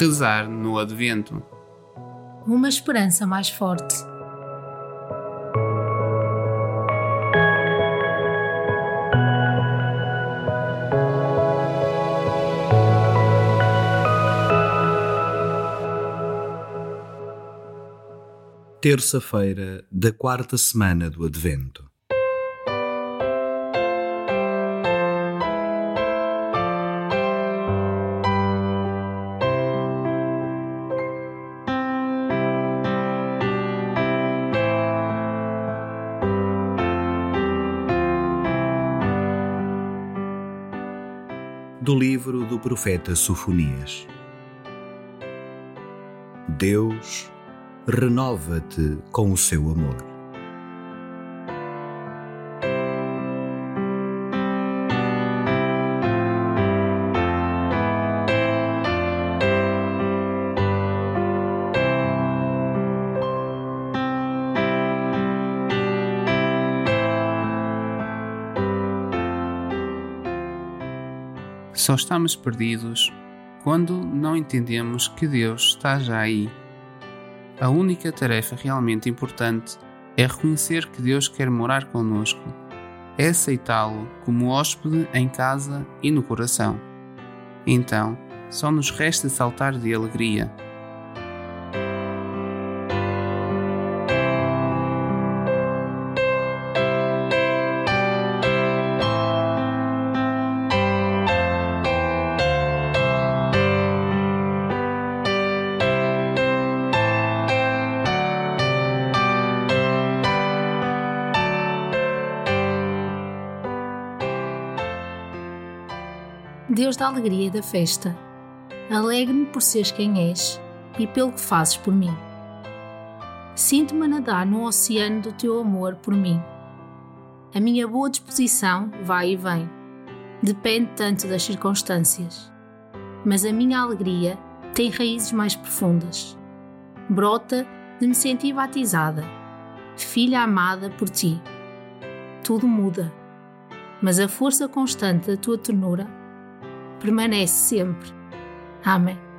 Rezar no Advento. Uma esperança mais forte. Terça-feira da quarta semana do Advento. Do livro do profeta Sofonias. Deus renova-te com o seu amor. Só estamos perdidos quando não entendemos que Deus está já aí. A única tarefa realmente importante é reconhecer que Deus quer morar conosco, é aceitá-lo como hóspede em casa e no coração. Então, só nos resta saltar de alegria Deus da alegria e da festa. Alegre-me por seres quem és e pelo que fazes por mim. Sinto-me a nadar no oceano do teu amor por mim. A minha boa disposição vai e vem. Depende tanto das circunstâncias. Mas a minha alegria tem raízes mais profundas. Brota de me sentir batizada, filha amada por ti. Tudo muda, mas a força constante da tua ternura permanece sempre. Amém.